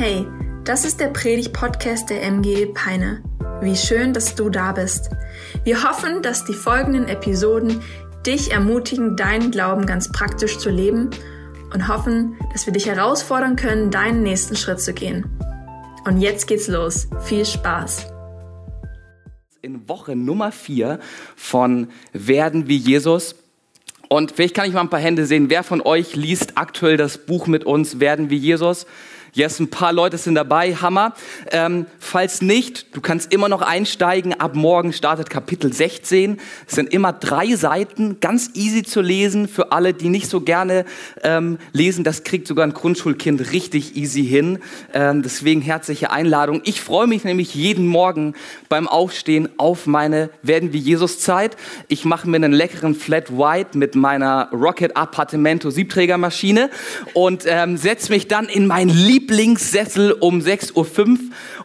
Hey, das ist der Predig-Podcast der MG Peine. Wie schön, dass du da bist. Wir hoffen, dass die folgenden Episoden dich ermutigen, deinen Glauben ganz praktisch zu leben und hoffen, dass wir dich herausfordern können, deinen nächsten Schritt zu gehen. Und jetzt geht's los. Viel Spaß. In Woche Nummer 4 von Werden wie Jesus. Und vielleicht kann ich mal ein paar Hände sehen. Wer von euch liest aktuell das Buch mit uns, Werden wie Jesus? Yes, ein paar Leute sind dabei, Hammer. Ähm, falls nicht, du kannst immer noch einsteigen. Ab morgen startet Kapitel 16. Es sind immer drei Seiten, ganz easy zu lesen für alle, die nicht so gerne ähm, lesen. Das kriegt sogar ein Grundschulkind richtig easy hin. Ähm, deswegen herzliche Einladung. Ich freue mich nämlich jeden Morgen beim Aufstehen auf meine Werden wie Jesus Zeit. Ich mache mir einen leckeren Flat White mit meiner Rocket Appartamento Siebträgermaschine und ähm, setze mich dann in mein Lieb Lieblingssessel um 6.05 Uhr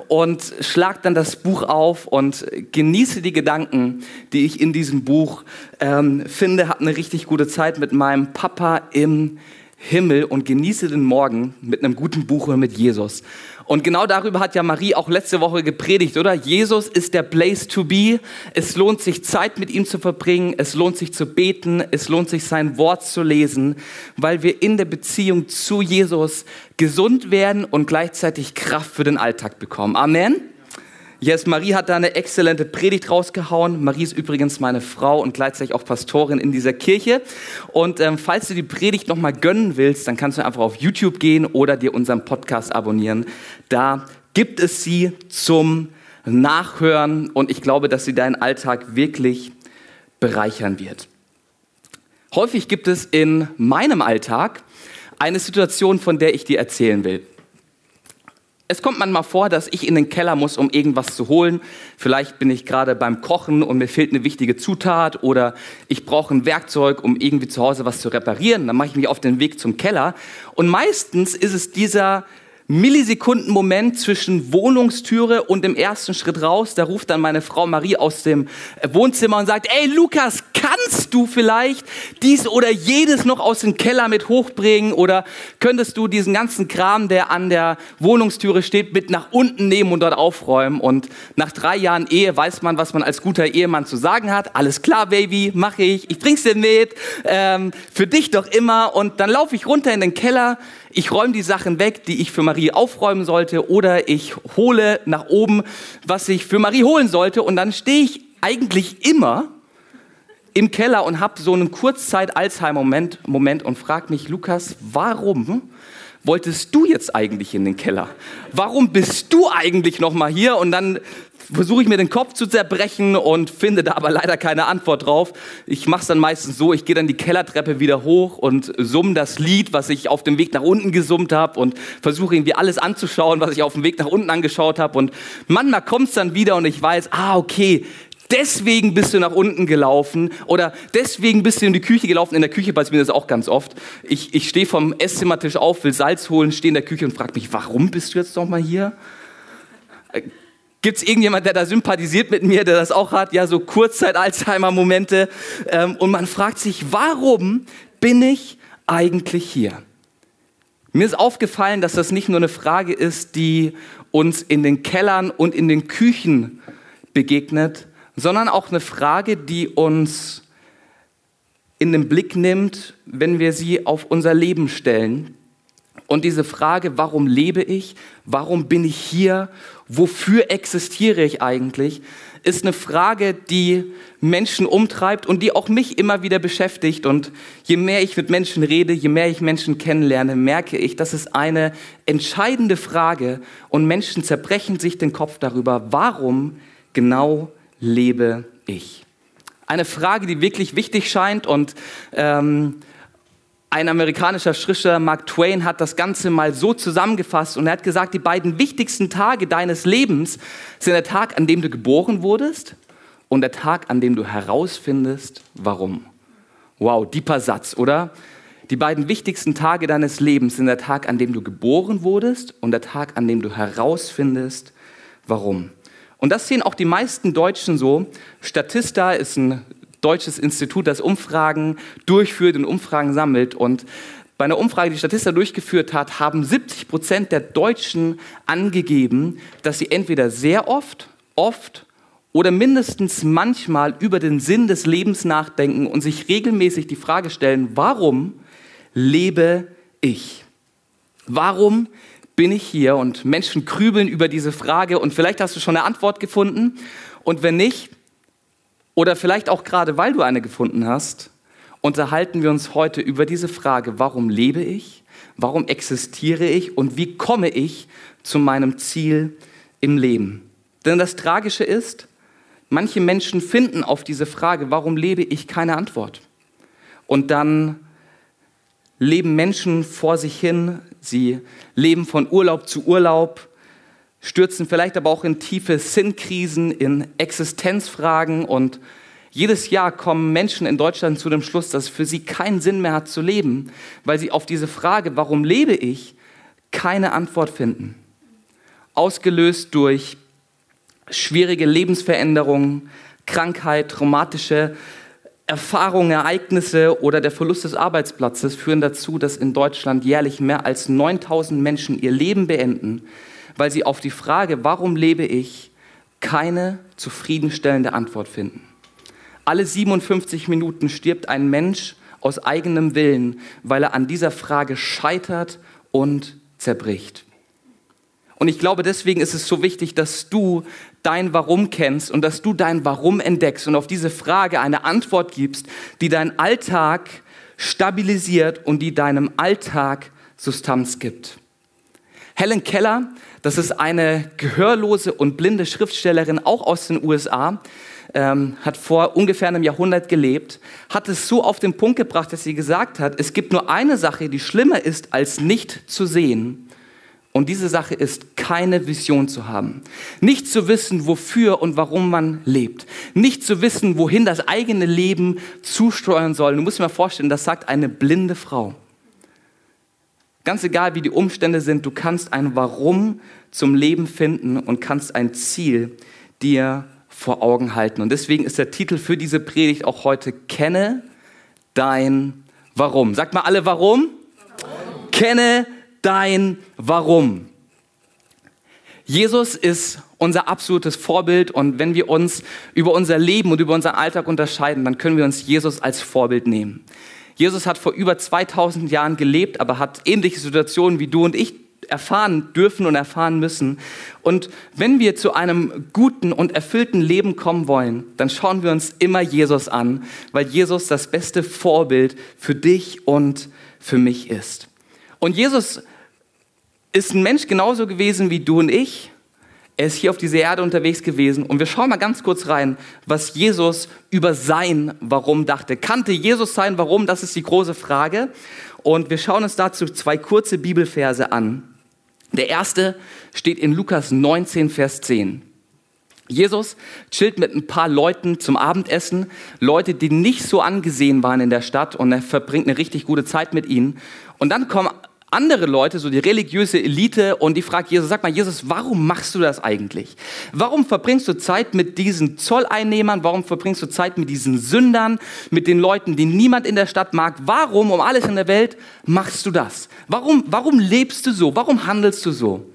und schlag dann das Buch auf und genieße die Gedanken, die ich in diesem Buch ähm, finde. Habe eine richtig gute Zeit mit meinem Papa im Himmel und genieße den Morgen mit einem guten Buch und mit Jesus. Und genau darüber hat ja Marie auch letzte Woche gepredigt, oder? Jesus ist der Place to be. Es lohnt sich Zeit mit ihm zu verbringen. Es lohnt sich zu beten. Es lohnt sich sein Wort zu lesen, weil wir in der Beziehung zu Jesus gesund werden und gleichzeitig Kraft für den Alltag bekommen. Amen. Yes, Marie hat da eine exzellente Predigt rausgehauen. Marie ist übrigens meine Frau und gleichzeitig auch Pastorin in dieser Kirche. Und ähm, falls du die Predigt nochmal gönnen willst, dann kannst du einfach auf YouTube gehen oder dir unseren Podcast abonnieren. Da gibt es sie zum Nachhören und ich glaube, dass sie deinen Alltag wirklich bereichern wird. Häufig gibt es in meinem Alltag eine Situation, von der ich dir erzählen will. Es kommt manchmal vor, dass ich in den Keller muss, um irgendwas zu holen. Vielleicht bin ich gerade beim Kochen und mir fehlt eine wichtige Zutat oder ich brauche ein Werkzeug, um irgendwie zu Hause was zu reparieren. Dann mache ich mich auf den Weg zum Keller. Und meistens ist es dieser Millisekunden-Moment zwischen Wohnungstüre und dem ersten Schritt raus. Da ruft dann meine Frau Marie aus dem Wohnzimmer und sagt, ey Lukas, kannst du vielleicht dies oder jedes noch aus dem Keller mit hochbringen oder könntest du diesen ganzen Kram, der an der Wohnungstüre steht, mit nach unten nehmen und dort aufräumen? Und nach drei Jahren Ehe weiß man, was man als guter Ehemann zu sagen hat. Alles klar, Baby, mache ich. Ich bring's dir mit. Ähm, für dich doch immer. Und dann laufe ich runter in den Keller ich räume die Sachen weg, die ich für Marie aufräumen sollte, oder ich hole nach oben, was ich für Marie holen sollte. Und dann stehe ich eigentlich immer im Keller und habe so einen Kurzzeit-Alzheimer-Moment Moment und frage mich, Lukas, warum wolltest du jetzt eigentlich in den Keller? Warum bist du eigentlich noch mal hier? Und dann versuche ich mir den Kopf zu zerbrechen und finde da aber leider keine Antwort drauf. Ich mache es dann meistens so, ich gehe dann die Kellertreppe wieder hoch und summe das Lied, was ich auf dem Weg nach unten gesummt habe und versuche irgendwie alles anzuschauen, was ich auf dem Weg nach unten angeschaut habe. Und manchmal kommt es dann wieder und ich weiß, ah okay, deswegen bist du nach unten gelaufen oder deswegen bist du in die Küche gelaufen. In der Küche passiert mir das auch ganz oft. Ich, ich stehe vom Esszimmertisch auf, will Salz holen, stehe in der Küche und frage mich, warum bist du jetzt noch mal hier? Gibt es irgendjemand, der da sympathisiert mit mir, der das auch hat? Ja, so Kurzzeit-Alzheimer-Momente. Ähm, und man fragt sich, warum bin ich eigentlich hier? Mir ist aufgefallen, dass das nicht nur eine Frage ist, die uns in den Kellern und in den Küchen begegnet, sondern auch eine Frage, die uns in den Blick nimmt, wenn wir sie auf unser Leben stellen. Und diese Frage, warum lebe ich? Warum bin ich hier? wofür existiere ich eigentlich, ist eine Frage, die Menschen umtreibt und die auch mich immer wieder beschäftigt. Und je mehr ich mit Menschen rede, je mehr ich Menschen kennenlerne, merke ich, das ist eine entscheidende Frage und Menschen zerbrechen sich den Kopf darüber, warum genau lebe ich. Eine Frage, die wirklich wichtig scheint und ähm, ein amerikanischer Schriftsteller, Mark Twain, hat das Ganze mal so zusammengefasst und er hat gesagt, die beiden wichtigsten Tage deines Lebens sind der Tag, an dem du geboren wurdest und der Tag, an dem du herausfindest, warum. Wow, deeper Satz, oder? Die beiden wichtigsten Tage deines Lebens sind der Tag, an dem du geboren wurdest und der Tag, an dem du herausfindest, warum. Und das sehen auch die meisten Deutschen so. Statista ist ein deutsches Institut, das Umfragen durchführt und Umfragen sammelt. Und Bei einer Umfrage, die Statista durchgeführt hat, haben 70 Prozent der Deutschen angegeben, dass sie entweder sehr oft, oft oder mindestens manchmal über den Sinn des Lebens nachdenken und sich regelmäßig die Frage stellen, warum lebe ich? Warum bin ich hier? Und Menschen grübeln über diese Frage und vielleicht hast du schon eine Antwort gefunden und wenn nicht, oder vielleicht auch gerade weil du eine gefunden hast, unterhalten wir uns heute über diese Frage, warum lebe ich? Warum existiere ich? Und wie komme ich zu meinem Ziel im Leben? Denn das Tragische ist, manche Menschen finden auf diese Frage, warum lebe ich, keine Antwort. Und dann leben Menschen vor sich hin, sie leben von Urlaub zu Urlaub, stürzen vielleicht aber auch in tiefe Sinnkrisen, in Existenzfragen und jedes Jahr kommen Menschen in Deutschland zu dem Schluss, dass es für sie keinen Sinn mehr hat zu leben, weil sie auf diese Frage, warum lebe ich, keine Antwort finden. Ausgelöst durch schwierige Lebensveränderungen, Krankheit, traumatische Erfahrungen, Ereignisse oder der Verlust des Arbeitsplatzes führen dazu, dass in Deutschland jährlich mehr als 9000 Menschen ihr Leben beenden, weil sie auf die Frage, warum lebe ich, keine zufriedenstellende Antwort finden. Alle 57 Minuten stirbt ein Mensch aus eigenem Willen, weil er an dieser Frage scheitert und zerbricht. Und ich glaube, deswegen ist es so wichtig, dass du dein Warum kennst und dass du dein Warum entdeckst und auf diese Frage eine Antwort gibst, die deinen Alltag stabilisiert und die deinem Alltag Substanz gibt. Helen Keller, das ist eine gehörlose und blinde Schriftstellerin, auch aus den USA, ähm, hat vor ungefähr einem Jahrhundert gelebt, hat es so auf den Punkt gebracht, dass sie gesagt hat, es gibt nur eine Sache, die schlimmer ist, als nicht zu sehen. Und diese Sache ist, keine Vision zu haben. Nicht zu wissen, wofür und warum man lebt. Nicht zu wissen, wohin das eigene Leben zusteuern soll. Du musst dir mal vorstellen, das sagt eine blinde Frau. Ganz egal, wie die Umstände sind, du kannst ein Warum zum Leben finden und kannst ein Ziel dir vor Augen halten. Und deswegen ist der Titel für diese Predigt auch heute Kenne dein Warum. Sagt mal alle Warum? warum? Kenne dein Warum. Jesus ist unser absolutes Vorbild und wenn wir uns über unser Leben und über unseren Alltag unterscheiden, dann können wir uns Jesus als Vorbild nehmen. Jesus hat vor über 2000 Jahren gelebt, aber hat ähnliche Situationen wie du und ich erfahren dürfen und erfahren müssen. Und wenn wir zu einem guten und erfüllten Leben kommen wollen, dann schauen wir uns immer Jesus an, weil Jesus das beste Vorbild für dich und für mich ist. Und Jesus ist ein Mensch genauso gewesen wie du und ich. Er ist hier auf dieser Erde unterwegs gewesen und wir schauen mal ganz kurz rein, was Jesus über sein Warum dachte. Kannte Jesus sein Warum? Das ist die große Frage. Und wir schauen uns dazu zwei kurze Bibelverse an. Der erste steht in Lukas 19, Vers 10. Jesus chillt mit ein paar Leuten zum Abendessen, Leute, die nicht so angesehen waren in der Stadt und er verbringt eine richtig gute Zeit mit ihnen. Und dann kommen andere Leute, so die religiöse Elite, und die fragt Jesus, sag mal, Jesus, warum machst du das eigentlich? Warum verbringst du Zeit mit diesen Zolleinnehmern? Warum verbringst du Zeit mit diesen Sündern, mit den Leuten, die niemand in der Stadt mag? Warum, um alles in der Welt, machst du das? Warum, warum lebst du so? Warum handelst du so?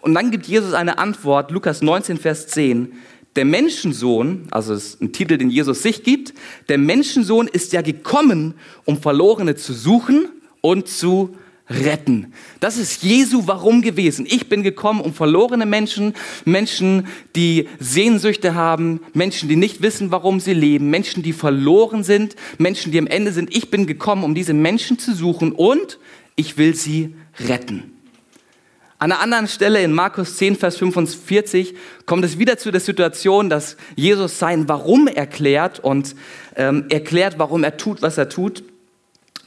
Und dann gibt Jesus eine Antwort, Lukas 19, Vers 10. Der Menschensohn, also ist ein Titel, den Jesus sich gibt, der Menschensohn ist ja gekommen, um Verlorene zu suchen und zu retten. Das ist Jesu Warum gewesen. Ich bin gekommen, um verlorene Menschen, Menschen, die Sehnsüchte haben, Menschen, die nicht wissen, warum sie leben, Menschen, die verloren sind, Menschen, die am Ende sind. Ich bin gekommen, um diese Menschen zu suchen und ich will sie retten. An einer anderen Stelle in Markus 10, Vers 45 kommt es wieder zu der Situation, dass Jesus sein Warum erklärt und ähm, erklärt, warum er tut, was er tut.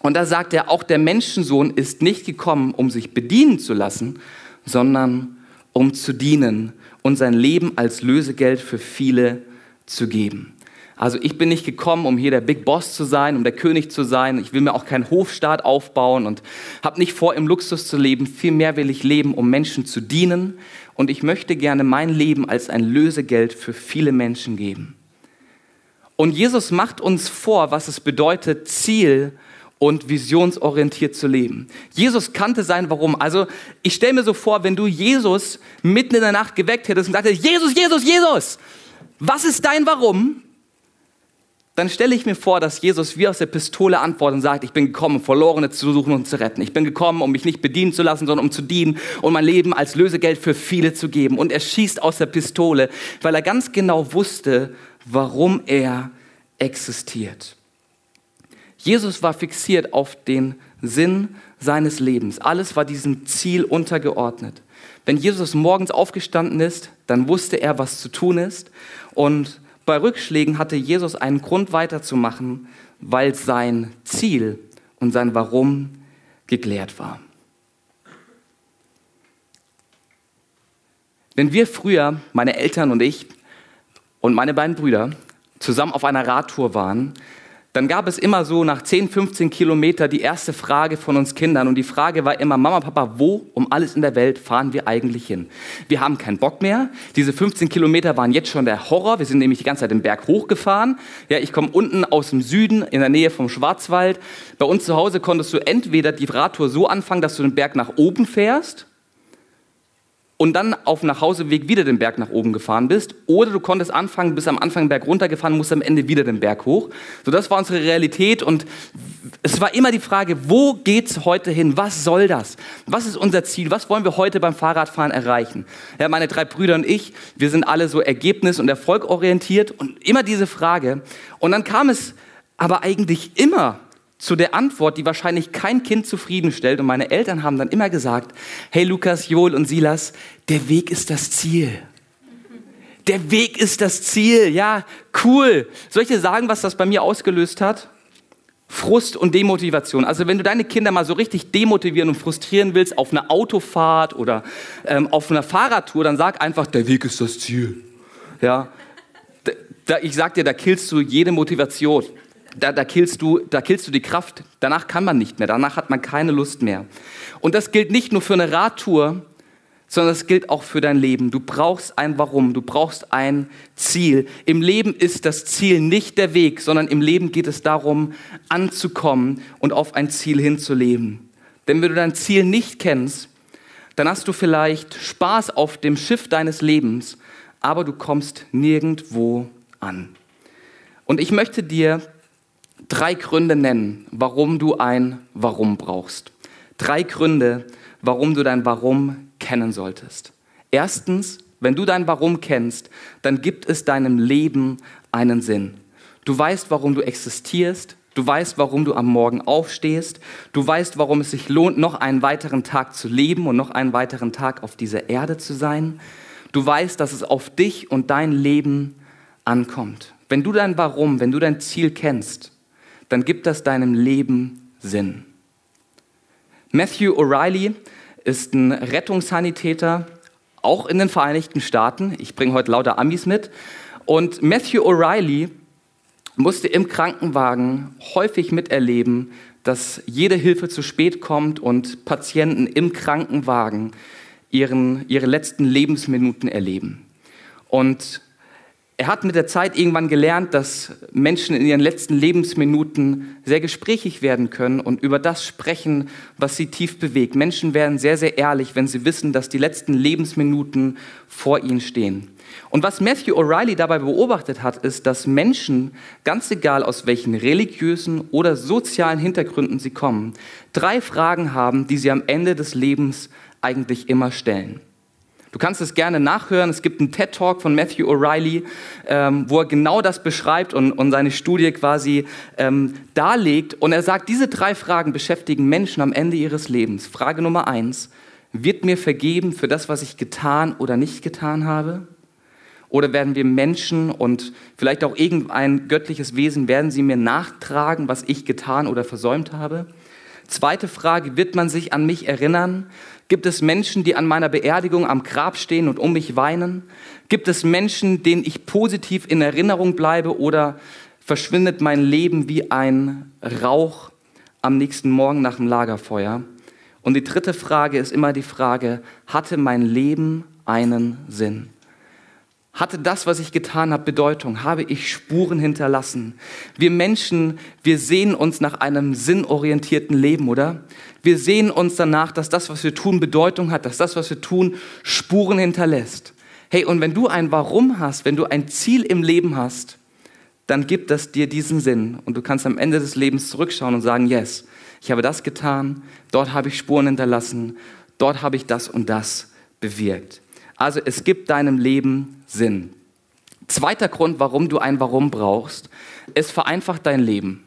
Und da sagt er, auch der Menschensohn ist nicht gekommen, um sich bedienen zu lassen, sondern um zu dienen und sein Leben als Lösegeld für viele zu geben. Also ich bin nicht gekommen, um hier der Big Boss zu sein, um der König zu sein. Ich will mir auch keinen Hofstaat aufbauen und habe nicht vor, im Luxus zu leben. Vielmehr will ich leben, um Menschen zu dienen. Und ich möchte gerne mein Leben als ein Lösegeld für viele Menschen geben. Und Jesus macht uns vor, was es bedeutet, Ziel und visionsorientiert zu leben. Jesus kannte sein Warum. Also ich stelle mir so vor, wenn du Jesus mitten in der Nacht geweckt hättest und sagtest, Jesus, Jesus, Jesus, was ist dein Warum? Dann stelle ich mir vor, dass Jesus wie aus der Pistole antwortet und sagt, ich bin gekommen, Verlorene zu suchen und zu retten. Ich bin gekommen, um mich nicht bedienen zu lassen, sondern um zu dienen und mein Leben als Lösegeld für viele zu geben. Und er schießt aus der Pistole, weil er ganz genau wusste, warum er existiert. Jesus war fixiert auf den Sinn seines Lebens. Alles war diesem Ziel untergeordnet. Wenn Jesus morgens aufgestanden ist, dann wusste er, was zu tun ist. Und bei Rückschlägen hatte Jesus einen Grund weiterzumachen, weil sein Ziel und sein Warum geklärt war. Wenn wir früher, meine Eltern und ich und meine beiden Brüder, zusammen auf einer Radtour waren, dann gab es immer so nach 10, 15 Kilometer die erste Frage von uns Kindern. Und die Frage war immer, Mama, Papa, wo um alles in der Welt fahren wir eigentlich hin? Wir haben keinen Bock mehr. Diese 15 Kilometer waren jetzt schon der Horror. Wir sind nämlich die ganze Zeit den Berg hochgefahren. Ja, ich komme unten aus dem Süden in der Nähe vom Schwarzwald. Bei uns zu Hause konntest du entweder die Radtour so anfangen, dass du den Berg nach oben fährst und dann auf dem Nachhauseweg wieder den Berg nach oben gefahren bist. Oder du konntest anfangen, bis am Anfang den Berg runtergefahren, musst am Ende wieder den Berg hoch. So, das war unsere Realität und es war immer die Frage, wo geht's heute hin? Was soll das? Was ist unser Ziel? Was wollen wir heute beim Fahrradfahren erreichen? Ja, meine drei Brüder und ich, wir sind alle so ergebnis- und erfolgorientiert und immer diese Frage. Und dann kam es aber eigentlich immer zu der Antwort, die wahrscheinlich kein Kind zufriedenstellt. Und meine Eltern haben dann immer gesagt, hey Lukas, Joel und Silas, der Weg ist das Ziel. Der Weg ist das Ziel. Ja, cool. Soll ich dir sagen, was das bei mir ausgelöst hat? Frust und Demotivation. Also wenn du deine Kinder mal so richtig demotivieren und frustrieren willst auf einer Autofahrt oder ähm, auf einer Fahrradtour, dann sag einfach, der Weg ist das Ziel. Ja, da, ich sag dir, da killst du jede Motivation da, da, killst du, da killst du die Kraft. Danach kann man nicht mehr, danach hat man keine Lust mehr. Und das gilt nicht nur für eine Radtour, sondern das gilt auch für dein Leben. Du brauchst ein Warum, du brauchst ein Ziel. Im Leben ist das Ziel nicht der Weg, sondern im Leben geht es darum, anzukommen und auf ein Ziel hinzuleben. Denn wenn du dein Ziel nicht kennst, dann hast du vielleicht Spaß auf dem Schiff deines Lebens, aber du kommst nirgendwo an. Und ich möchte dir drei Gründe nennen, warum du ein Warum brauchst. Drei Gründe, warum du dein Warum kennen solltest. Erstens, wenn du dein Warum kennst, dann gibt es deinem Leben einen Sinn. Du weißt, warum du existierst. Du weißt, warum du am Morgen aufstehst. Du weißt, warum es sich lohnt, noch einen weiteren Tag zu leben und noch einen weiteren Tag auf dieser Erde zu sein. Du weißt, dass es auf dich und dein Leben ankommt. Wenn du dein Warum, wenn du dein Ziel kennst, dann gibt das deinem Leben Sinn. Matthew O'Reilly ist ein Rettungssanitäter, auch in den Vereinigten Staaten. Ich bringe heute lauter Amis mit. Und Matthew O'Reilly musste im Krankenwagen häufig miterleben, dass jede Hilfe zu spät kommt und Patienten im Krankenwagen ihren, ihre letzten Lebensminuten erleben. Und er hat mit der Zeit irgendwann gelernt, dass Menschen in ihren letzten Lebensminuten sehr gesprächig werden können und über das sprechen, was sie tief bewegt. Menschen werden sehr, sehr ehrlich, wenn sie wissen, dass die letzten Lebensminuten vor ihnen stehen. Und was Matthew O'Reilly dabei beobachtet hat, ist, dass Menschen, ganz egal aus welchen religiösen oder sozialen Hintergründen sie kommen, drei Fragen haben, die sie am Ende des Lebens eigentlich immer stellen. Du kannst es gerne nachhören. Es gibt einen TED-Talk von Matthew O'Reilly, ähm, wo er genau das beschreibt und, und seine Studie quasi ähm, darlegt. Und er sagt, diese drei Fragen beschäftigen Menschen am Ende ihres Lebens. Frage Nummer eins, wird mir vergeben für das, was ich getan oder nicht getan habe? Oder werden wir Menschen und vielleicht auch irgendein göttliches Wesen, werden sie mir nachtragen, was ich getan oder versäumt habe? Zweite Frage, wird man sich an mich erinnern? Gibt es Menschen, die an meiner Beerdigung am Grab stehen und um mich weinen? Gibt es Menschen, denen ich positiv in Erinnerung bleibe oder verschwindet mein Leben wie ein Rauch am nächsten Morgen nach dem Lagerfeuer? Und die dritte Frage ist immer die Frage, hatte mein Leben einen Sinn? Hatte das, was ich getan habe, Bedeutung? Habe ich Spuren hinterlassen? Wir Menschen, wir sehen uns nach einem sinnorientierten Leben, oder? Wir sehen uns danach, dass das, was wir tun, Bedeutung hat, dass das, was wir tun, Spuren hinterlässt. Hey, und wenn du ein Warum hast, wenn du ein Ziel im Leben hast, dann gibt das dir diesen Sinn und du kannst am Ende des Lebens zurückschauen und sagen, yes, ich habe das getan, dort habe ich Spuren hinterlassen, dort habe ich das und das bewirkt. Also es gibt deinem Leben Sinn. Zweiter Grund, warum du ein Warum brauchst, es vereinfacht dein Leben.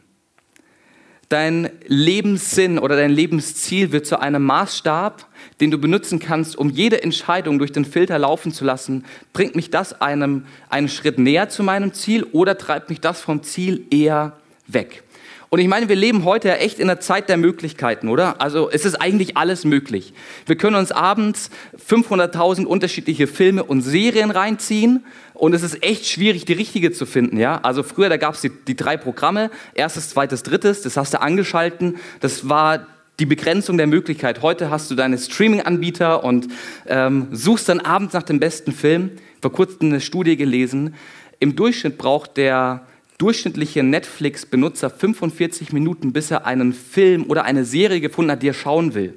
Dein Lebenssinn oder dein Lebensziel wird zu einem Maßstab, den du benutzen kannst, um jede Entscheidung durch den Filter laufen zu lassen. Bringt mich das einem einen Schritt näher zu meinem Ziel oder treibt mich das vom Ziel eher weg? Und ich meine, wir leben heute ja echt in der Zeit der Möglichkeiten, oder? Also es ist eigentlich alles möglich. Wir können uns abends 500.000 unterschiedliche Filme und Serien reinziehen und es ist echt schwierig, die richtige zu finden, ja? Also früher, da gab es die, die drei Programme, erstes, zweites, drittes, das hast du angeschalten, das war die Begrenzung der Möglichkeit. Heute hast du deine Streaming-Anbieter und ähm, suchst dann abends nach dem besten Film. Vor kurzem eine Studie gelesen. Im Durchschnitt braucht der durchschnittliche Netflix-Benutzer 45 Minuten, bis er einen Film oder eine Serie gefunden hat, die er schauen will.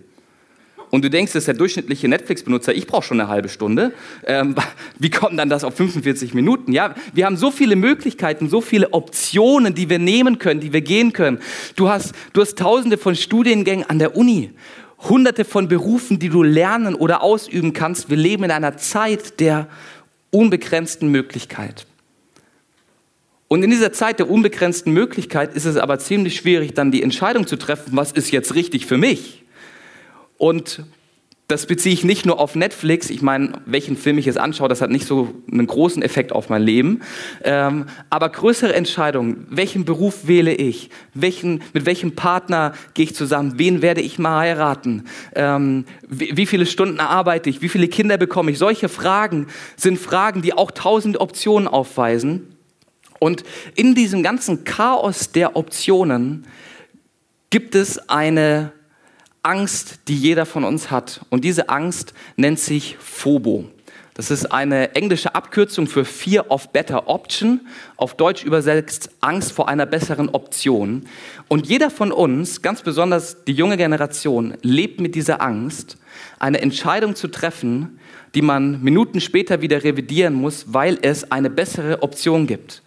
Und du denkst, das ist der durchschnittliche Netflix-Benutzer, ich brauche schon eine halbe Stunde. Ähm, wie kommt dann das auf 45 Minuten? Ja, wir haben so viele Möglichkeiten, so viele Optionen, die wir nehmen können, die wir gehen können. Du hast, du hast tausende von Studiengängen an der Uni, hunderte von Berufen, die du lernen oder ausüben kannst. Wir leben in einer Zeit der unbegrenzten Möglichkeit. Und in dieser Zeit der unbegrenzten Möglichkeit ist es aber ziemlich schwierig, dann die Entscheidung zu treffen, was ist jetzt richtig für mich. Und das beziehe ich nicht nur auf Netflix. Ich meine, welchen Film ich jetzt anschaue, das hat nicht so einen großen Effekt auf mein Leben. Ähm, aber größere Entscheidungen, welchen Beruf wähle ich? Welchen, mit welchem Partner gehe ich zusammen? Wen werde ich mal heiraten? Ähm, wie, wie, viele Stunden arbeite ich? Wie viele Kinder bekomme ich? Solche Fragen sind Fragen, die auch tausend Optionen aufweisen. Und in diesem ganzen Chaos der Optionen gibt es eine Angst, die jeder von uns hat. Und diese Angst nennt sich Phobo. Das ist eine englische Abkürzung für Fear of Better Option, auf Deutsch übersetzt Angst vor einer besseren Option. Und jeder von uns, ganz besonders die junge Generation, lebt mit dieser Angst, eine Entscheidung zu treffen, die man Minuten später wieder revidieren muss, weil es eine bessere Option gibt.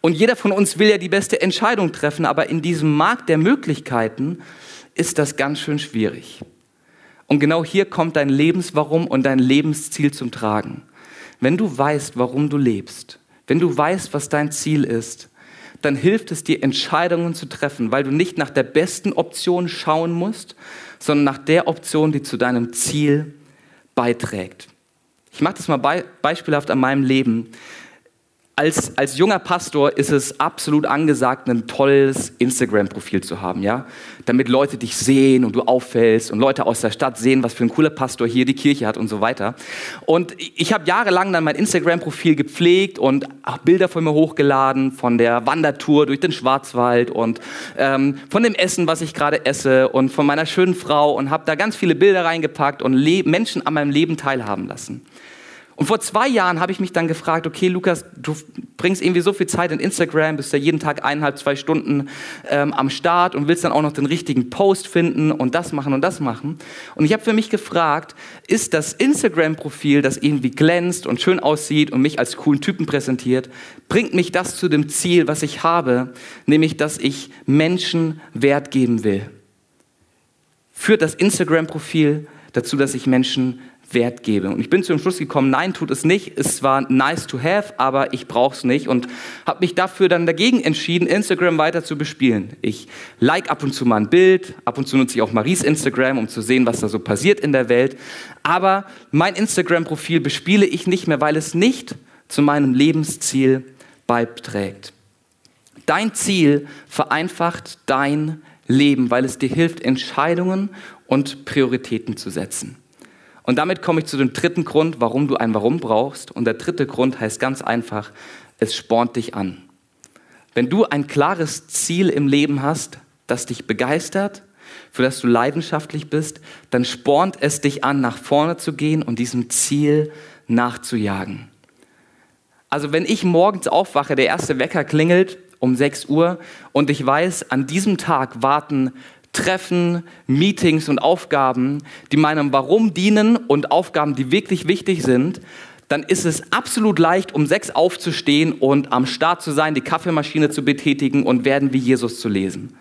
Und jeder von uns will ja die beste Entscheidung treffen, aber in diesem Markt der Möglichkeiten ist das ganz schön schwierig. Und genau hier kommt dein Lebenswarum und dein Lebensziel zum Tragen. Wenn du weißt, warum du lebst, wenn du weißt, was dein Ziel ist, dann hilft es dir, Entscheidungen zu treffen, weil du nicht nach der besten Option schauen musst, sondern nach der Option, die zu deinem Ziel beiträgt. Ich mache das mal beispielhaft an meinem Leben als, als junger Pastor ist es absolut angesagt, ein tolles Instagram-Profil zu haben, ja? Damit Leute dich sehen und du auffällst und Leute aus der Stadt sehen, was für ein cooler Pastor hier die Kirche hat und so weiter. Und ich habe jahrelang dann mein Instagram-Profil gepflegt und Bilder von mir hochgeladen, von der Wandertour durch den Schwarzwald und ähm, von dem Essen, was ich gerade esse und von meiner schönen Frau und habe da ganz viele Bilder reingepackt und Menschen an meinem Leben teilhaben lassen. Und vor zwei Jahren habe ich mich dann gefragt, okay, Lukas, du bringst irgendwie so viel Zeit in Instagram, bist ja jeden Tag eineinhalb, zwei Stunden ähm, am Start und willst dann auch noch den richtigen Post finden und das machen und das machen. Und ich habe für mich gefragt, ist das Instagram-Profil, das irgendwie glänzt und schön aussieht und mich als coolen Typen präsentiert, bringt mich das zu dem Ziel, was ich habe, nämlich, dass ich Menschen Wert geben will? Führt das Instagram-Profil dazu, dass ich Menschen Wert gebe. Und ich bin zu dem Schluss gekommen, nein, tut es nicht. Es war nice to have, aber ich brauche es nicht und habe mich dafür dann dagegen entschieden, Instagram weiter zu bespielen. Ich like ab und zu mal ein Bild, ab und zu nutze ich auch Maries Instagram, um zu sehen, was da so passiert in der Welt. Aber mein Instagram-Profil bespiele ich nicht mehr, weil es nicht zu meinem Lebensziel beiträgt. Dein Ziel vereinfacht dein Leben, weil es dir hilft, Entscheidungen und Prioritäten zu setzen. Und damit komme ich zu dem dritten Grund, warum du ein Warum brauchst. Und der dritte Grund heißt ganz einfach, es spornt dich an. Wenn du ein klares Ziel im Leben hast, das dich begeistert, für das du leidenschaftlich bist, dann spornt es dich an, nach vorne zu gehen und diesem Ziel nachzujagen. Also wenn ich morgens aufwache, der erste Wecker klingelt um 6 Uhr und ich weiß, an diesem Tag warten Treffen, Meetings und Aufgaben, die meinem Warum dienen und Aufgaben, die wirklich wichtig sind, dann ist es absolut leicht, um sechs aufzustehen und am Start zu sein, die Kaffeemaschine zu betätigen und werden wie Jesus zu lesen.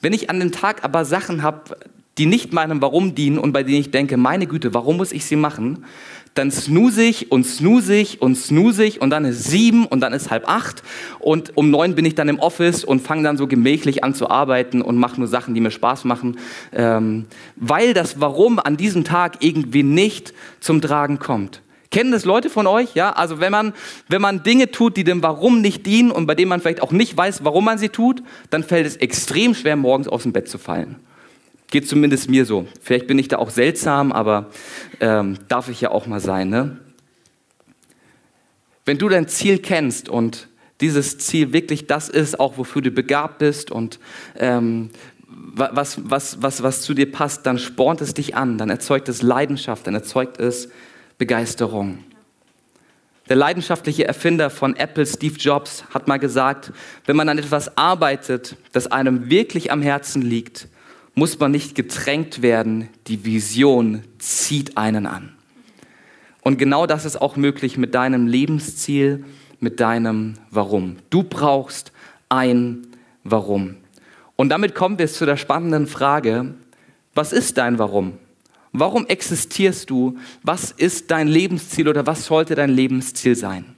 Wenn ich an den Tag aber Sachen habe, die nicht meinem Warum dienen und bei denen ich denke, meine Güte, warum muss ich sie machen? Dann snooze ich und snooze ich und snooze ich und dann ist sieben und dann ist halb acht und um neun bin ich dann im Office und fange dann so gemächlich an zu arbeiten und mache nur Sachen, die mir Spaß machen, ähm, weil das Warum an diesem Tag irgendwie nicht zum Tragen kommt. Kennen das Leute von euch? Ja, also wenn man, wenn man Dinge tut, die dem Warum nicht dienen und bei denen man vielleicht auch nicht weiß, warum man sie tut, dann fällt es extrem schwer, morgens aus dem Bett zu fallen. Geht zumindest mir so. Vielleicht bin ich da auch seltsam, aber ähm, darf ich ja auch mal sein. Ne? Wenn du dein Ziel kennst und dieses Ziel wirklich das ist, auch wofür du begabt bist und ähm, was, was, was, was zu dir passt, dann spornt es dich an, dann erzeugt es Leidenschaft, dann erzeugt es Begeisterung. Der leidenschaftliche Erfinder von Apple, Steve Jobs, hat mal gesagt, wenn man an etwas arbeitet, das einem wirklich am Herzen liegt, muss man nicht getränkt werden, die Vision zieht einen an. Und genau das ist auch möglich mit deinem Lebensziel, mit deinem Warum. Du brauchst ein Warum. Und damit kommen wir zu der spannenden Frage, was ist dein Warum? Warum existierst du? Was ist dein Lebensziel oder was sollte dein Lebensziel sein?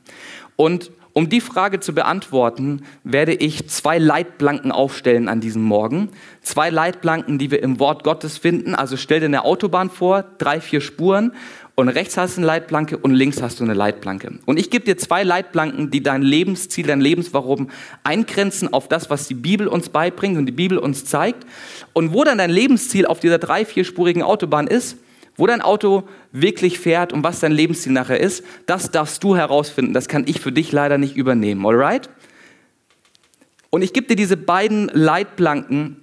Und um die Frage zu beantworten, werde ich zwei Leitplanken aufstellen an diesem Morgen. Zwei Leitplanken, die wir im Wort Gottes finden. Also stell dir eine Autobahn vor, drei, vier Spuren und rechts hast du eine Leitplanke und links hast du eine Leitplanke. Und ich gebe dir zwei Leitplanken, die dein Lebensziel, dein Lebenswarum eingrenzen auf das, was die Bibel uns beibringt und die Bibel uns zeigt. Und wo dann dein Lebensziel auf dieser drei, vierspurigen Autobahn ist, wo dein Auto wirklich fährt und was dein Lebensziel nachher ist, das darfst du herausfinden. Das kann ich für dich leider nicht übernehmen, alright? Und ich gebe dir diese beiden Leitplanken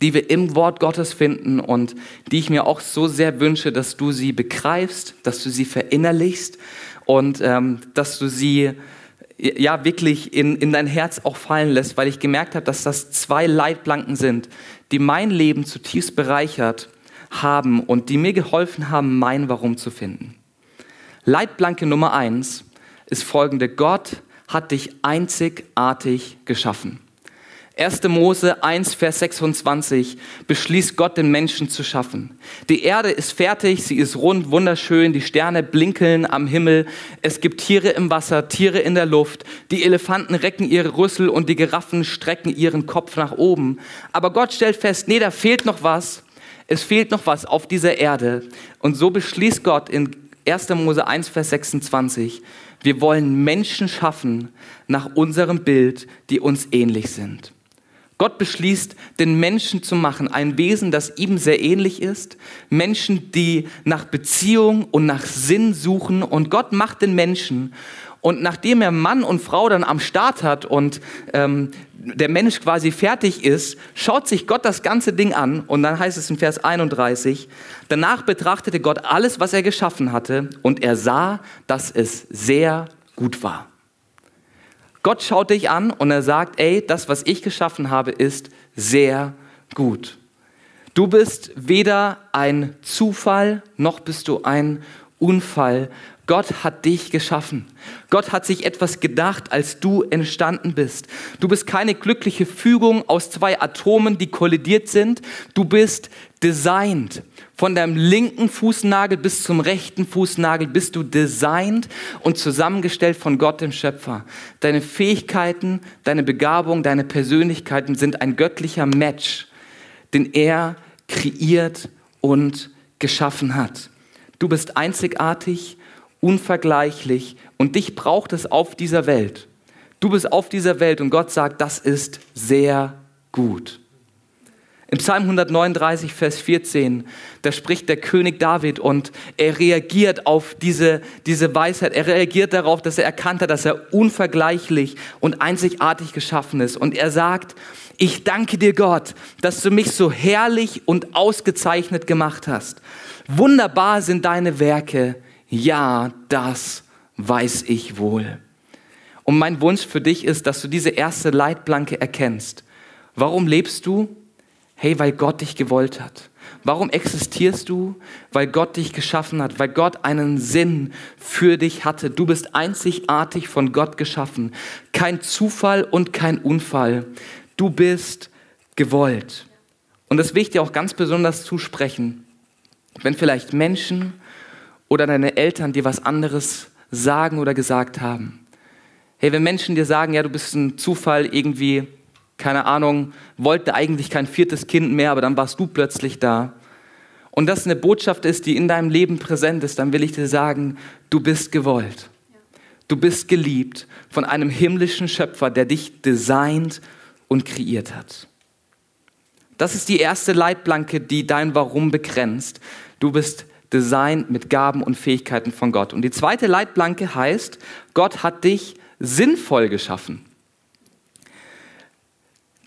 die wir im Wort Gottes finden und die ich mir auch so sehr wünsche, dass du sie begreifst, dass du sie verinnerlichst und ähm, dass du sie ja wirklich in, in dein Herz auch fallen lässt, weil ich gemerkt habe, dass das zwei Leitplanken sind, die mein Leben zutiefst bereichert haben und die mir geholfen haben, mein Warum zu finden. Leitplanke Nummer eins ist folgende. Gott hat dich einzigartig geschaffen. 1. Mose 1, Vers 26 beschließt Gott, den Menschen zu schaffen. Die Erde ist fertig, sie ist rund, wunderschön, die Sterne blinkeln am Himmel, es gibt Tiere im Wasser, Tiere in der Luft, die Elefanten recken ihre Rüssel und die Giraffen strecken ihren Kopf nach oben. Aber Gott stellt fest, nee, da fehlt noch was, es fehlt noch was auf dieser Erde. Und so beschließt Gott in 1. Mose 1, Vers 26, wir wollen Menschen schaffen nach unserem Bild, die uns ähnlich sind. Gott beschließt, den Menschen zu machen, ein Wesen, das ihm sehr ähnlich ist. Menschen, die nach Beziehung und nach Sinn suchen. Und Gott macht den Menschen. Und nachdem er Mann und Frau dann am Start hat und ähm, der Mensch quasi fertig ist, schaut sich Gott das ganze Ding an. Und dann heißt es in Vers 31, danach betrachtete Gott alles, was er geschaffen hatte. Und er sah, dass es sehr gut war. Gott schaut dich an und er sagt, ey, das, was ich geschaffen habe, ist sehr gut. Du bist weder ein Zufall, noch bist du ein Unfall. Gott hat dich geschaffen. Gott hat sich etwas gedacht, als du entstanden bist. Du bist keine glückliche Fügung aus zwei Atomen, die kollidiert sind. Du bist designed. Von deinem linken Fußnagel bis zum rechten Fußnagel bist du designt und zusammengestellt von Gott, dem Schöpfer. Deine Fähigkeiten, deine Begabung, deine Persönlichkeiten sind ein göttlicher Match, den er kreiert und geschaffen hat. Du bist einzigartig, unvergleichlich und dich braucht es auf dieser Welt. Du bist auf dieser Welt und Gott sagt, das ist sehr gut. Im Psalm 139, Vers 14, da spricht der König David und er reagiert auf diese, diese Weisheit. Er reagiert darauf, dass er erkannt hat, dass er unvergleichlich und einzigartig geschaffen ist. Und er sagt, ich danke dir Gott, dass du mich so herrlich und ausgezeichnet gemacht hast. Wunderbar sind deine Werke. Ja, das weiß ich wohl. Und mein Wunsch für dich ist, dass du diese erste Leitplanke erkennst. Warum lebst du? Hey, weil Gott dich gewollt hat. Warum existierst du? Weil Gott dich geschaffen hat, weil Gott einen Sinn für dich hatte. Du bist einzigartig von Gott geschaffen. Kein Zufall und kein Unfall. Du bist gewollt. Und das will ich dir auch ganz besonders zusprechen. Wenn vielleicht Menschen oder deine Eltern dir was anderes sagen oder gesagt haben. Hey, wenn Menschen dir sagen, ja, du bist ein Zufall irgendwie, keine Ahnung, wollte eigentlich kein viertes Kind mehr, aber dann warst du plötzlich da. Und das eine Botschaft ist, die in deinem Leben präsent ist, dann will ich dir sagen, du bist gewollt. Du bist geliebt von einem himmlischen Schöpfer, der dich designt und kreiert hat. Das ist die erste Leitplanke, die dein Warum begrenzt. Du bist designt mit Gaben und Fähigkeiten von Gott. Und die zweite Leitplanke heißt, Gott hat dich sinnvoll geschaffen.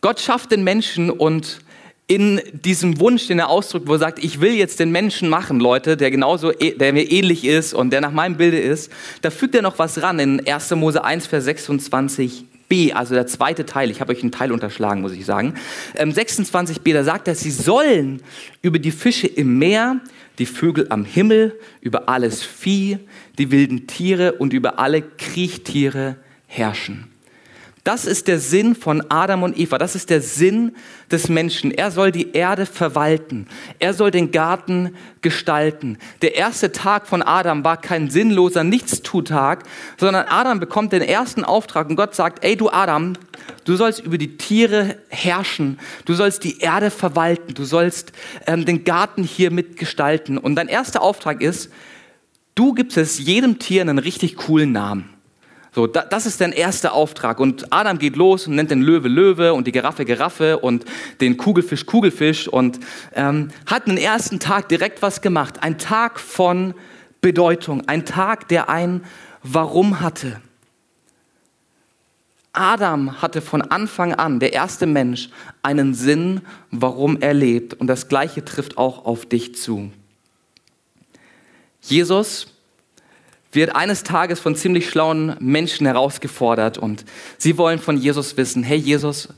Gott schafft den Menschen und in diesem Wunsch, den er ausdrückt, wo er sagt, ich will jetzt den Menschen machen, Leute, der genauso, e, der mir ähnlich ist und der nach meinem Bilde ist, da fügt er noch was ran in 1. Mose 1, Vers 26b, also der zweite Teil. Ich habe euch einen Teil unterschlagen, muss ich sagen. Ähm, 26b, da sagt er, sie sollen über die Fische im Meer, die Vögel am Himmel, über alles Vieh, die wilden Tiere und über alle Kriechtiere herrschen. Das ist der Sinn von Adam und Eva. Das ist der Sinn des Menschen. Er soll die Erde verwalten. Er soll den Garten gestalten. Der erste Tag von Adam war kein sinnloser Nichtstutag, sondern Adam bekommt den ersten Auftrag und Gott sagt, ey du Adam, du sollst über die Tiere herrschen. Du sollst die Erde verwalten. Du sollst ähm, den Garten hier mitgestalten. Und dein erster Auftrag ist, du gibst es jedem Tier einen richtig coolen Namen. So, da, das ist dein erster Auftrag. Und Adam geht los und nennt den Löwe Löwe und die Giraffe Giraffe und den Kugelfisch Kugelfisch und ähm, hat einen ersten Tag direkt was gemacht. Ein Tag von Bedeutung, ein Tag, der ein Warum hatte. Adam hatte von Anfang an, der erste Mensch, einen Sinn, warum er lebt. Und das Gleiche trifft auch auf dich zu. Jesus wird eines Tages von ziemlich schlauen Menschen herausgefordert und sie wollen von Jesus wissen, hey Jesus,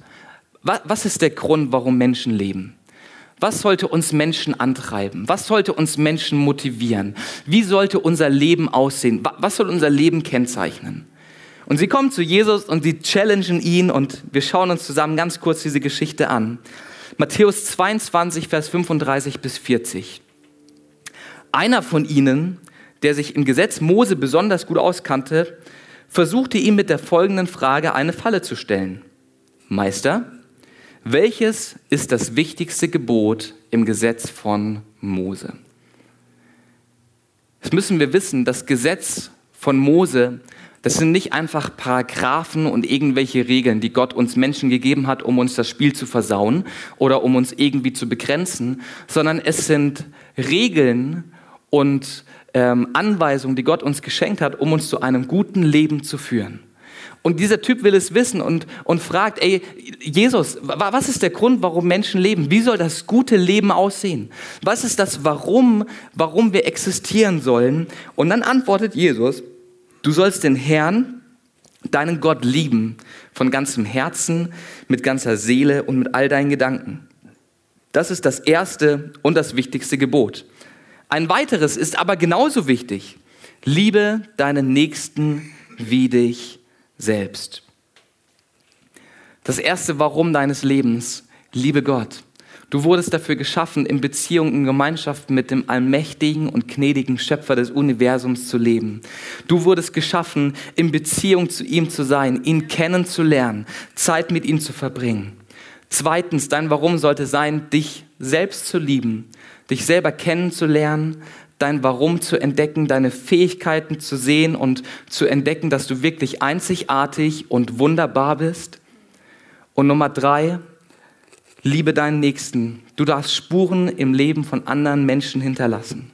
was ist der Grund, warum Menschen leben? Was sollte uns Menschen antreiben? Was sollte uns Menschen motivieren? Wie sollte unser Leben aussehen? Was soll unser Leben kennzeichnen? Und sie kommen zu Jesus und sie challengen ihn und wir schauen uns zusammen ganz kurz diese Geschichte an. Matthäus 22, Vers 35 bis 40. Einer von ihnen, der sich im Gesetz Mose besonders gut auskannte, versuchte ihm mit der folgenden Frage eine Falle zu stellen. Meister, welches ist das wichtigste Gebot im Gesetz von Mose? Das müssen wir wissen, das Gesetz von Mose, das sind nicht einfach Paragraphen und irgendwelche Regeln, die Gott uns Menschen gegeben hat, um uns das Spiel zu versauen oder um uns irgendwie zu begrenzen, sondern es sind Regeln und ähm, Anweisungen, die Gott uns geschenkt hat, um uns zu einem guten Leben zu führen. Und dieser Typ will es wissen und, und fragt, ey, Jesus, was ist der Grund, warum Menschen leben? Wie soll das gute Leben aussehen? Was ist das Warum, warum wir existieren sollen? Und dann antwortet Jesus, du sollst den Herrn, deinen Gott lieben, von ganzem Herzen, mit ganzer Seele und mit all deinen Gedanken. Das ist das erste und das wichtigste Gebot. Ein weiteres ist aber genauso wichtig. Liebe deinen Nächsten wie dich selbst. Das erste Warum deines Lebens, liebe Gott. Du wurdest dafür geschaffen, in Beziehung, in Gemeinschaft mit dem allmächtigen und gnädigen Schöpfer des Universums zu leben. Du wurdest geschaffen, in Beziehung zu ihm zu sein, ihn kennenzulernen, Zeit mit ihm zu verbringen. Zweitens, dein Warum sollte sein, dich selbst zu lieben dich selber kennenzulernen, dein Warum zu entdecken, deine Fähigkeiten zu sehen und zu entdecken, dass du wirklich einzigartig und wunderbar bist. Und Nummer drei, liebe deinen Nächsten. Du darfst Spuren im Leben von anderen Menschen hinterlassen.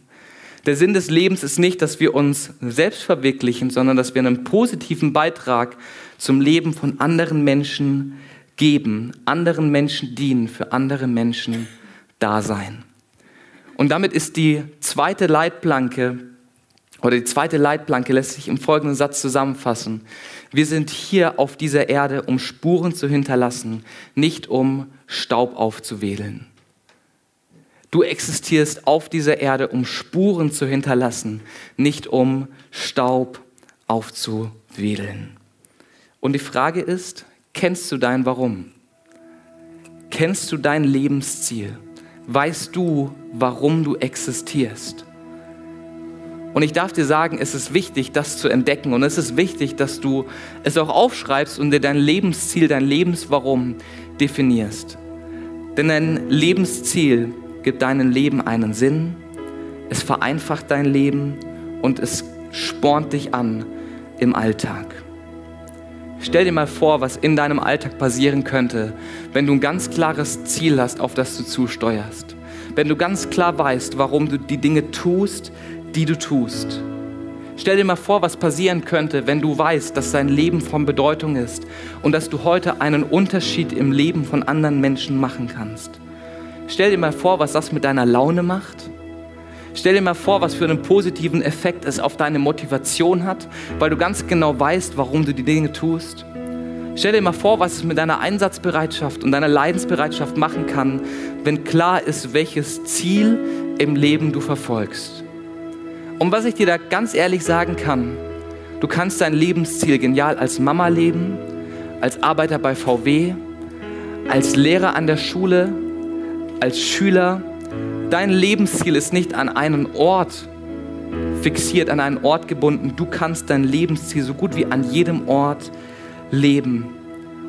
Der Sinn des Lebens ist nicht, dass wir uns selbst verwirklichen, sondern dass wir einen positiven Beitrag zum Leben von anderen Menschen geben, anderen Menschen dienen, für andere Menschen da sein. Und damit ist die zweite Leitplanke Oder die zweite Leitplanke lässt sich im folgenden Satz zusammenfassen. Wir sind hier auf dieser Erde, um Spuren zu hinterlassen, nicht um Staub aufzuwedeln. Du existierst auf dieser Erde, um Spuren zu hinterlassen, nicht um Staub aufzuwedeln. Und die Frage ist, kennst du dein Warum? Kennst du dein Lebensziel? Weißt du, warum du existierst? Und ich darf dir sagen, es ist wichtig, das zu entdecken. Und es ist wichtig, dass du es auch aufschreibst und dir dein Lebensziel, dein Lebenswarum definierst. Denn dein Lebensziel gibt deinem Leben einen Sinn, es vereinfacht dein Leben und es spornt dich an im Alltag. Stell dir mal vor, was in deinem Alltag passieren könnte, wenn du ein ganz klares Ziel hast, auf das du zusteuerst. Wenn du ganz klar weißt, warum du die Dinge tust, die du tust. Stell dir mal vor, was passieren könnte, wenn du weißt, dass dein Leben von Bedeutung ist und dass du heute einen Unterschied im Leben von anderen Menschen machen kannst. Stell dir mal vor, was das mit deiner Laune macht. Stell dir mal vor, was für einen positiven Effekt es auf deine Motivation hat, weil du ganz genau weißt, warum du die Dinge tust. Stell dir mal vor, was es mit deiner Einsatzbereitschaft und deiner Leidensbereitschaft machen kann, wenn klar ist, welches Ziel im Leben du verfolgst. Und was ich dir da ganz ehrlich sagen kann, du kannst dein Lebensziel genial als Mama leben, als Arbeiter bei VW, als Lehrer an der Schule, als Schüler. Dein Lebensziel ist nicht an einen Ort fixiert, an einen Ort gebunden. Du kannst dein Lebensziel so gut wie an jedem Ort leben.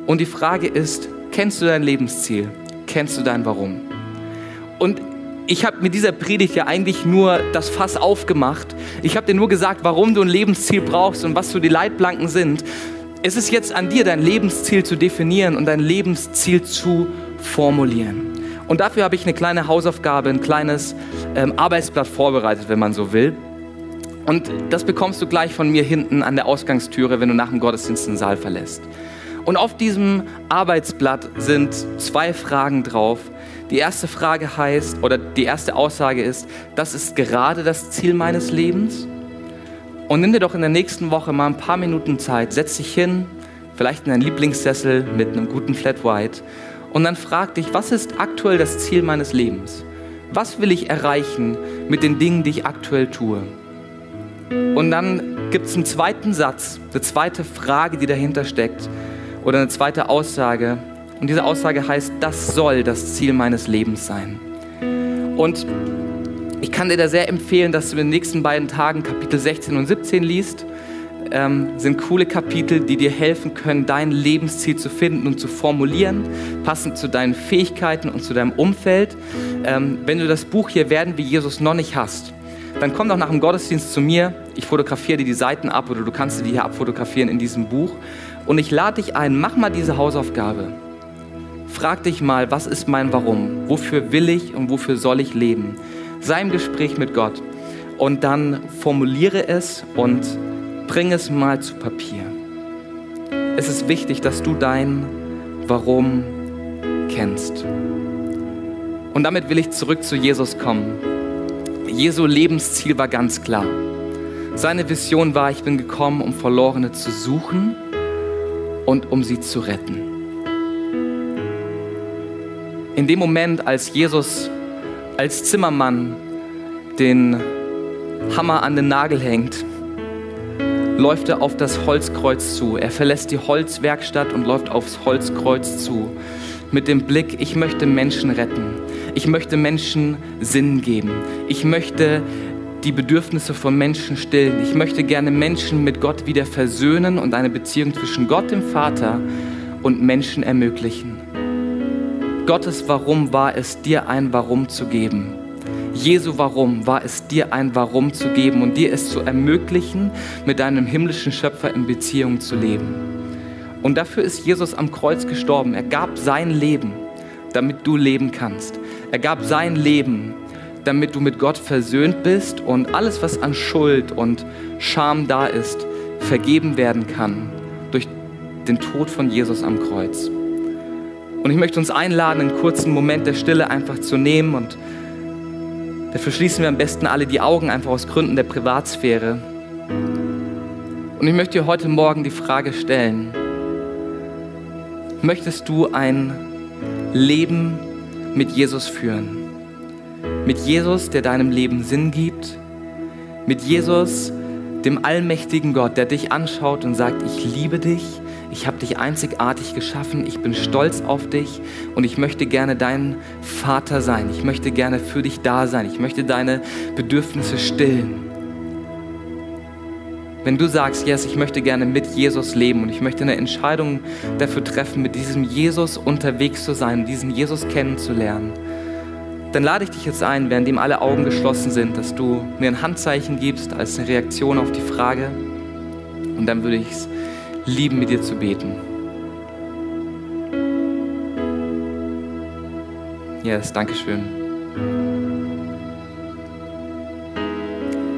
Und die Frage ist, kennst du dein Lebensziel? Kennst du dein Warum? Und ich habe mit dieser Predigt ja eigentlich nur das Fass aufgemacht. Ich habe dir nur gesagt, warum du ein Lebensziel brauchst und was so die Leitplanken sind. Es ist jetzt an dir, dein Lebensziel zu definieren und dein Lebensziel zu formulieren. Und dafür habe ich eine kleine Hausaufgabe, ein kleines ähm, Arbeitsblatt vorbereitet, wenn man so will. Und das bekommst du gleich von mir hinten an der Ausgangstüre, wenn du nach dem Gottesdienst den Saal verlässt. Und auf diesem Arbeitsblatt sind zwei Fragen drauf, die erste Frage heißt, oder die erste Aussage ist, das ist gerade das Ziel meines Lebens. Und nimm dir doch in der nächsten Woche mal ein paar Minuten Zeit, setz dich hin, vielleicht in deinen Lieblingssessel mit einem guten Flat White und dann frag dich, was ist aktuell das Ziel meines Lebens? Was will ich erreichen mit den Dingen, die ich aktuell tue? Und dann gibt es einen zweiten Satz, eine zweite Frage, die dahinter steckt oder eine zweite Aussage. Und diese Aussage heißt, das soll das Ziel meines Lebens sein. Und ich kann dir da sehr empfehlen, dass du in den nächsten beiden Tagen Kapitel 16 und 17 liest. Ähm, sind coole Kapitel, die dir helfen können, dein Lebensziel zu finden und zu formulieren, passend zu deinen Fähigkeiten und zu deinem Umfeld. Ähm, wenn du das Buch hier Werden wie Jesus noch nicht hast, dann komm doch nach dem Gottesdienst zu mir. Ich fotografiere dir die Seiten ab oder du kannst sie hier abfotografieren in diesem Buch. Und ich lade dich ein, mach mal diese Hausaufgabe. Frag dich mal, was ist mein Warum? Wofür will ich und wofür soll ich leben? Sei im Gespräch mit Gott und dann formuliere es und bring es mal zu Papier. Es ist wichtig, dass du dein Warum kennst. Und damit will ich zurück zu Jesus kommen. Jesu Lebensziel war ganz klar. Seine Vision war, ich bin gekommen, um Verlorene zu suchen und um sie zu retten in dem Moment, als Jesus als Zimmermann den Hammer an den Nagel hängt, läuft er auf das Holzkreuz zu. Er verlässt die Holzwerkstatt und läuft aufs Holzkreuz zu. Mit dem Blick, ich möchte Menschen retten. Ich möchte Menschen Sinn geben. Ich möchte die Bedürfnisse von Menschen stillen. Ich möchte gerne Menschen mit Gott wieder versöhnen und eine Beziehung zwischen Gott, dem Vater, und Menschen ermöglichen. Gottes Warum war es, dir ein Warum zu geben. Jesu Warum war es, dir ein Warum zu geben und dir es zu ermöglichen, mit deinem himmlischen Schöpfer in Beziehung zu leben. Und dafür ist Jesus am Kreuz gestorben. Er gab sein Leben, damit du leben kannst. Er gab sein Leben, damit du mit Gott versöhnt bist und alles, was an Schuld und Scham da ist, vergeben werden kann durch den Tod von Jesus am Kreuz. Und ich möchte uns einladen, einen kurzen Moment der Stille einfach zu nehmen und Dafür schließen wir am besten alle die Augen, einfach aus Gründen der Privatsphäre. Und ich möchte dir heute Morgen die Frage stellen, möchtest du ein Leben mit Jesus führen? Mit Jesus, der deinem Leben Sinn gibt? Mit Jesus, dem allmächtigen Gott, der dich anschaut und sagt, ich liebe dich, ich habe dich einzigartig geschaffen, ich bin stolz auf dich und ich möchte gerne dein Vater sein, ich möchte gerne für dich da sein, ich möchte deine Bedürfnisse stillen. Wenn du sagst, yes, ich möchte gerne mit Jesus leben und ich möchte eine Entscheidung dafür treffen, mit diesem Jesus unterwegs zu sein, diesen Jesus kennenzulernen, dann lade ich dich jetzt ein, während ihm alle Augen geschlossen sind, dass du mir ein Handzeichen gibst als eine Reaktion auf die Frage. Und dann würde ich es lieben, mit dir zu beten. Yes, danke schön.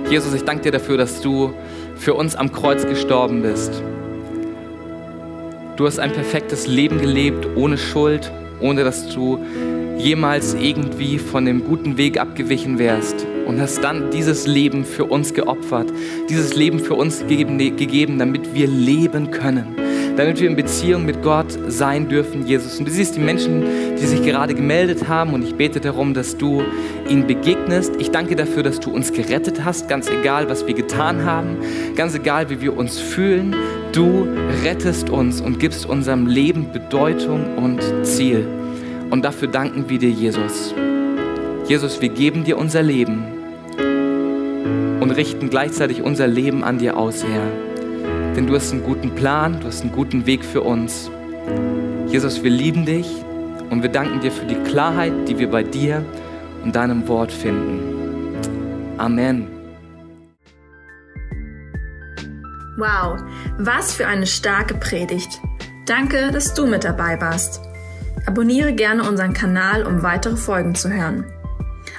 Jesus, ich danke dir dafür, dass du für uns am Kreuz gestorben bist. Du hast ein perfektes Leben gelebt, ohne Schuld, ohne dass du jemals irgendwie von dem guten Weg abgewichen wärst und hast dann dieses Leben für uns geopfert, dieses Leben für uns gegeben, damit wir leben können, damit wir in Beziehung mit Gott sein dürfen, Jesus. Und du siehst die Menschen, die sich gerade gemeldet haben und ich bete darum, dass du ihnen begegnest. Ich danke dafür, dass du uns gerettet hast, ganz egal, was wir getan haben, ganz egal, wie wir uns fühlen. Du rettest uns und gibst unserem Leben Bedeutung und Ziel. Und dafür danken wir dir, Jesus. Jesus, wir geben dir unser Leben und richten gleichzeitig unser Leben an dir aus, Herr. Denn du hast einen guten Plan, du hast einen guten Weg für uns. Jesus, wir lieben dich und wir danken dir für die Klarheit, die wir bei dir und deinem Wort finden. Amen. Wow, was für eine starke Predigt. Danke, dass du mit dabei warst. Abonniere gerne unseren Kanal, um weitere Folgen zu hören.